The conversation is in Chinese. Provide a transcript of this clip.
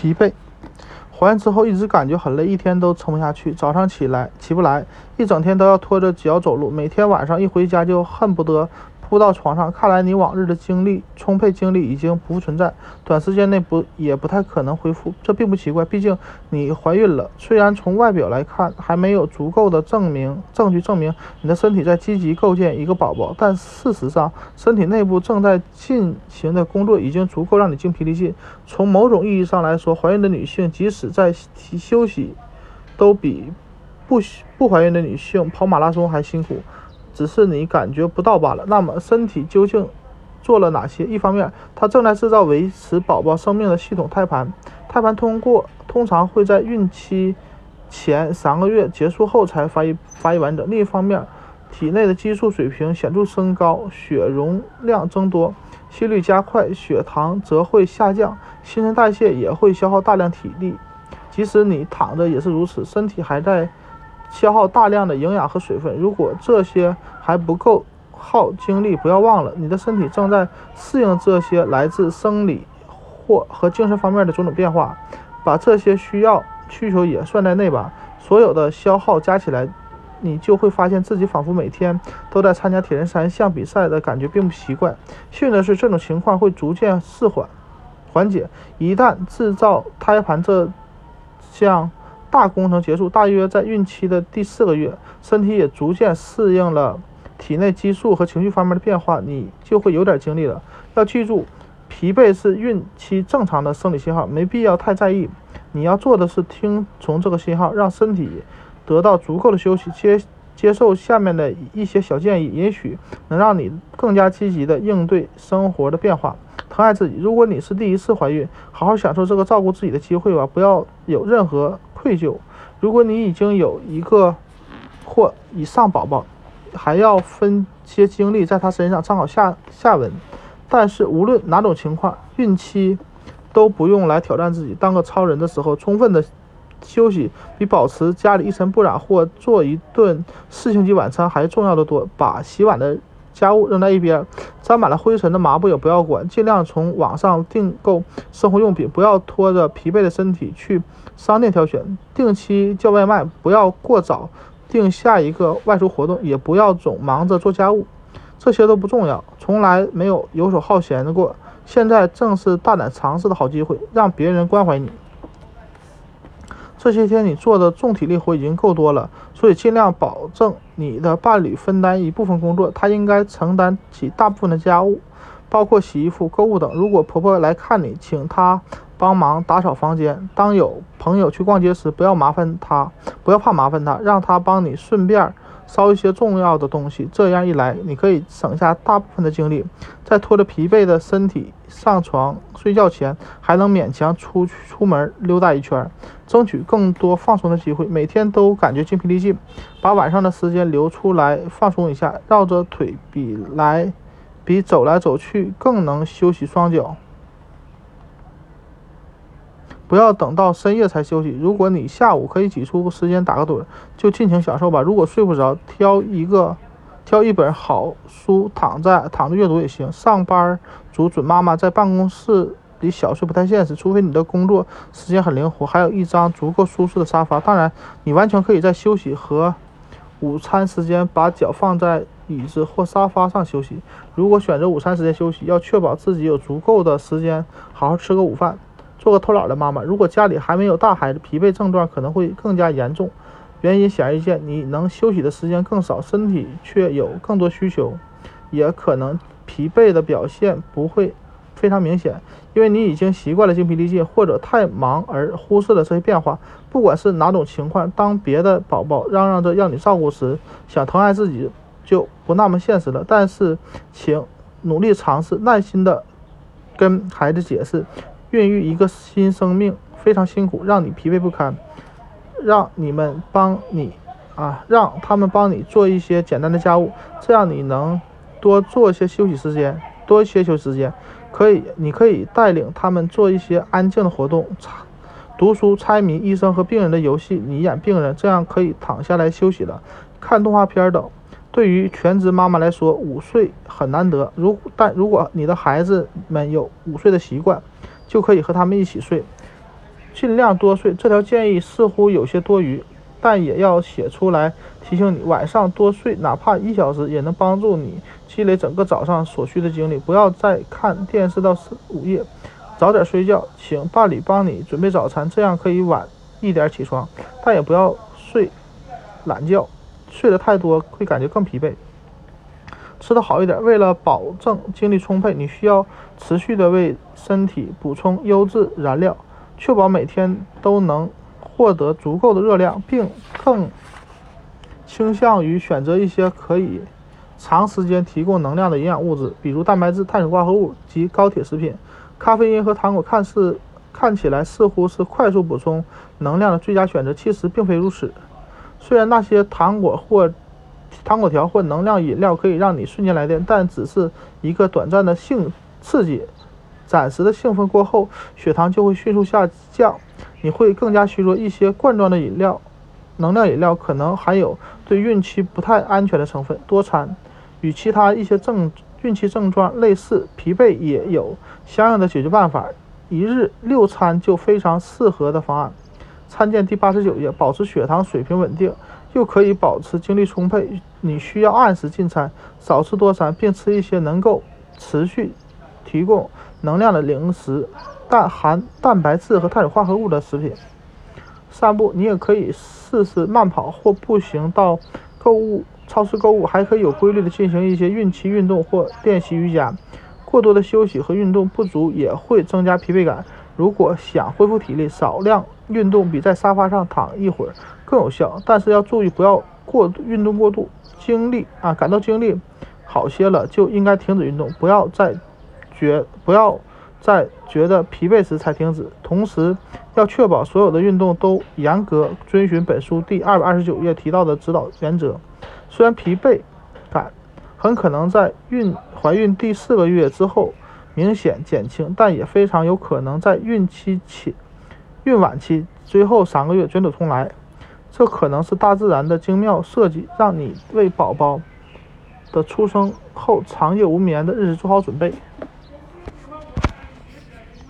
疲惫。怀孕之后一直感觉很累，一天都撑不下去。早上起来起不来，一整天都要拖着脚走路。每天晚上一回家就恨不得。扑到床上，看来你往日的精力充沛，精力已经不复存在，短时间内不也不太可能恢复。这并不奇怪，毕竟你怀孕了。虽然从外表来看还没有足够的证明证据证明你的身体在积极构建一个宝宝，但事实上身体内部正在进行的工作已经足够让你精疲力尽。从某种意义上来说，怀孕的女性即使在休息，都比不不怀孕的女性跑马拉松还辛苦。只是你感觉不到罢了。那么，身体究竟做了哪些？一方面，它正在制造维持宝宝生命的系统胎盘，胎盘通过通常会在孕期前三个月结束后才发育发育完整。另一方面，体内的激素水平显著升高，血容量增多，心率加快，血糖则会下降，新陈代谢也会消耗大量体力。即使你躺着也是如此，身体还在。消耗大量的营养和水分，如果这些还不够耗精力，不要忘了，你的身体正在适应这些来自生理或和精神方面的种种变化。把这些需要需求也算在内吧。所有的消耗加起来，你就会发现自己仿佛每天都在参加铁人三项比赛的感觉并不习惯。幸运的是，这种情况会逐渐释缓缓解。一旦制造胎盘这项。大工程结束，大约在孕期的第四个月，身体也逐渐适应了体内激素和情绪方面的变化，你就会有点精力了。要记住，疲惫是孕期正常的生理信号，没必要太在意。你要做的是听从这个信号，让身体得到足够的休息。接接受下面的一些小建议，也许能让你更加积极地应对生活的变化。疼爱自己。如果你是第一次怀孕，好好享受这个照顾自己的机会吧，不要有任何。愧疚。如果你已经有一个或以上宝宝，还要分些精力在他身上参考下下文。但是无论哪种情况，孕期都不用来挑战自己，当个超人的时候，充分的休息比保持家里一尘不染或做一顿四星级晚餐还重要的多。把洗碗的。家务扔在一边，沾满了灰尘的抹布也不要管，尽量从网上订购生活用品，不要拖着疲惫的身体去商店挑选。定期叫外卖，不要过早定下一个外出活动，也不要总忙着做家务，这些都不重要，从来没有游手好闲的过。现在正是大胆尝试的好机会，让别人关怀你。这些天你做的重体力活已经够多了，所以尽量保证你的伴侣分担一部分工作，他应该承担起大部分的家务，包括洗衣服、购物等。如果婆婆来看你，请她帮忙打扫房间。当有朋友去逛街时，不要麻烦他，不要怕麻烦他，让他帮你顺便。烧一些重要的东西，这样一来，你可以省下大部分的精力，在拖着疲惫的身体上床睡觉前，还能勉强出出门溜达一圈，争取更多放松的机会。每天都感觉精疲力尽，把晚上的时间留出来放松一下，绕着腿比来比走来走去更能休息双脚。不要等到深夜才休息。如果你下午可以挤出时间打个盹，就尽情享受吧。如果睡不着，挑一个，挑一本好书，躺在躺着阅读也行。上班族准妈妈在办公室里小睡不太现实，除非你的工作时间很灵活，还有一张足够舒适的沙发。当然，你完全可以在休息和午餐时间把脚放在椅子或沙发上休息。如果选择午餐时间休息，要确保自己有足够的时间好好吃个午饭。做个偷懒的妈妈，如果家里还没有大孩子，疲惫症状可能会更加严重。原因显而易见，你能休息的时间更少，身体却有更多需求，也可能疲惫的表现不会非常明显，因为你已经习惯了精疲力尽，或者太忙而忽视了这些变化。不管是哪种情况，当别的宝宝嚷嚷着要你照顾时，想疼爱自己就不那么现实了。但是，请努力尝试，耐心的跟孩子解释。孕育一个新生命非常辛苦，让你疲惫不堪，让你们帮你啊，让他们帮你做一些简单的家务，这样你能多做一些休息时间，多一些休息时间。可以，你可以带领他们做一些安静的活动，读书、猜谜、医生和病人的游戏，你演病人，这样可以躺下来休息了，看动画片等。对于全职妈妈来说，午睡很难得。如但如果你的孩子们有午睡的习惯，就可以和他们一起睡，尽量多睡。这条建议似乎有些多余，但也要写出来提醒你：晚上多睡，哪怕一小时，也能帮助你积累整个早上所需的精力。不要再看电视到四午夜，早点睡觉。请伴侣帮你准备早餐，这样可以晚一点起床，但也不要睡懒觉，睡得太多会感觉更疲惫。吃得好一点，为了保证精力充沛，你需要持续的为身体补充优质燃料，确保每天都能获得足够的热量，并更倾向于选择一些可以长时间提供能量的营养物质，比如蛋白质、碳水化合物及高铁食品。咖啡因和糖果看似看起来似乎是快速补充能量的最佳选择，其实并非如此。虽然那些糖果或糖果条或能量饮料可以让你瞬间来电，但只是一个短暂的性刺激，暂时的兴奋过后，血糖就会迅速下降，你会更加虚弱。一些罐装的饮料、能量饮料可能含有对孕期不太安全的成分。多餐与其他一些症孕期症状类似，疲惫也有相应的解决办法。一日六餐就非常适合的方案。参见第八十九页。保持血糖水平稳定。又可以保持精力充沛。你需要按时进餐，少吃多餐，并吃一些能够持续提供能量的零食，但含蛋白质和碳水化合物的食品。散步，你也可以试试慢跑或步行到购物超市购物，还可以有规律的进行一些孕期运动或练习瑜伽。过多的休息和运动不足也会增加疲惫感。如果想恢复体力，少量运动比在沙发上躺一会儿。更有效，但是要注意不要过度运动过度，精力啊感到精力好些了就应该停止运动，不要在觉不要在觉得疲惫时才停止。同时要确保所有的运动都严格遵循本书第二百二十九页提到的指导原则。虽然疲惫感很可能在孕怀孕第四个月之后明显减轻，但也非常有可能在孕期前、孕晚期最后三个月卷土重来。这可能是大自然的精妙设计，让你为宝宝的出生后长夜无眠的日子做好准备。